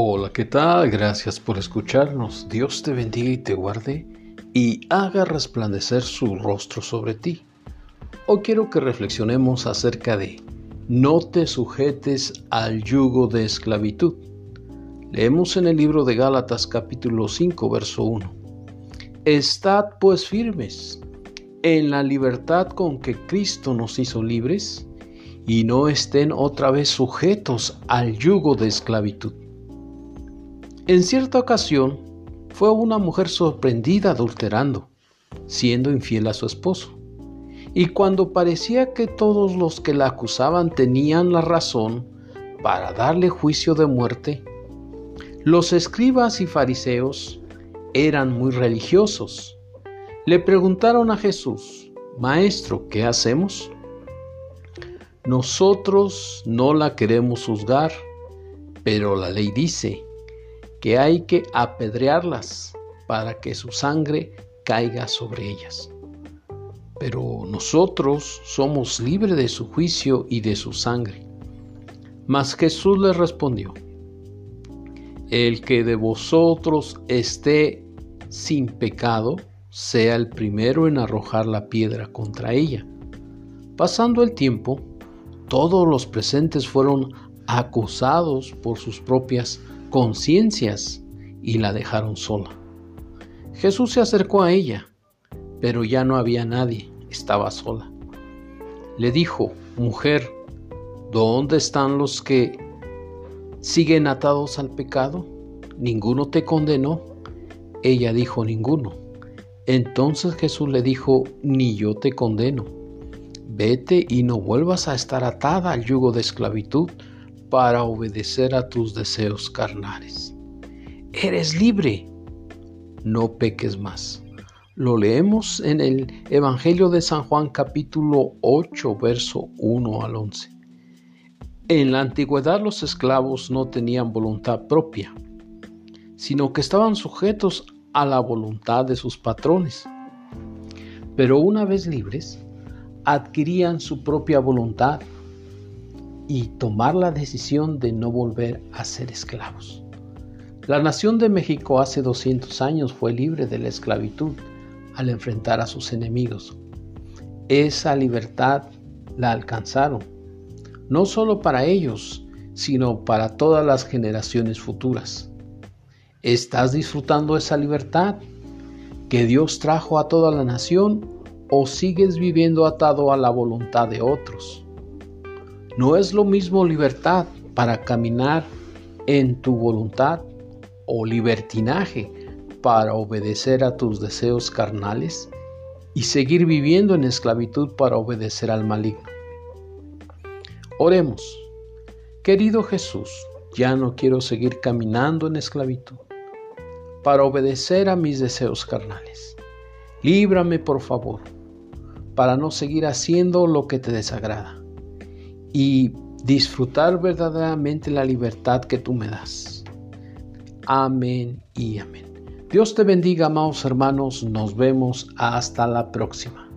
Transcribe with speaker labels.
Speaker 1: Hola, ¿qué tal? Gracias por escucharnos. Dios te bendiga y te guarde y haga resplandecer su rostro sobre ti. Hoy quiero que reflexionemos acerca de no te sujetes al yugo de esclavitud. Leemos en el libro de Gálatas capítulo 5 verso 1. Estad pues firmes en la libertad con que Cristo nos hizo libres y no estén otra vez sujetos al yugo de esclavitud. En cierta ocasión fue una mujer sorprendida adulterando, siendo infiel a su esposo. Y cuando parecía que todos los que la acusaban tenían la razón para darle juicio de muerte, los escribas y fariseos eran muy religiosos. Le preguntaron a Jesús, Maestro, ¿qué hacemos? Nosotros no la queremos juzgar, pero la ley dice, que hay que apedrearlas para que su sangre caiga sobre ellas. Pero nosotros somos libres de su juicio y de su sangre. Mas Jesús les respondió, el que de vosotros esté sin pecado, sea el primero en arrojar la piedra contra ella. Pasando el tiempo, todos los presentes fueron acusados por sus propias conciencias y la dejaron sola. Jesús se acercó a ella, pero ya no había nadie, estaba sola. Le dijo, mujer, ¿dónde están los que siguen atados al pecado? ¿Ninguno te condenó? Ella dijo, ninguno. Entonces Jesús le dijo, ni yo te condeno. Vete y no vuelvas a estar atada al yugo de esclavitud para obedecer a tus deseos carnales. Eres libre, no peques más. Lo leemos en el Evangelio de San Juan capítulo 8, verso 1 al 11. En la antigüedad los esclavos no tenían voluntad propia, sino que estaban sujetos a la voluntad de sus patrones. Pero una vez libres, adquirían su propia voluntad y tomar la decisión de no volver a ser esclavos. La nación de México hace 200 años fue libre de la esclavitud al enfrentar a sus enemigos. Esa libertad la alcanzaron, no solo para ellos, sino para todas las generaciones futuras. ¿Estás disfrutando esa libertad que Dios trajo a toda la nación o sigues viviendo atado a la voluntad de otros? No es lo mismo libertad para caminar en tu voluntad o libertinaje para obedecer a tus deseos carnales y seguir viviendo en esclavitud para obedecer al maligno. Oremos. Querido Jesús, ya no quiero seguir caminando en esclavitud para obedecer a mis deseos carnales. Líbrame, por favor, para no seguir haciendo lo que te desagrada y disfrutar verdaderamente la libertad que tú me das. Amén y amén. Dios te bendiga, amados hermanos. Nos vemos hasta la próxima.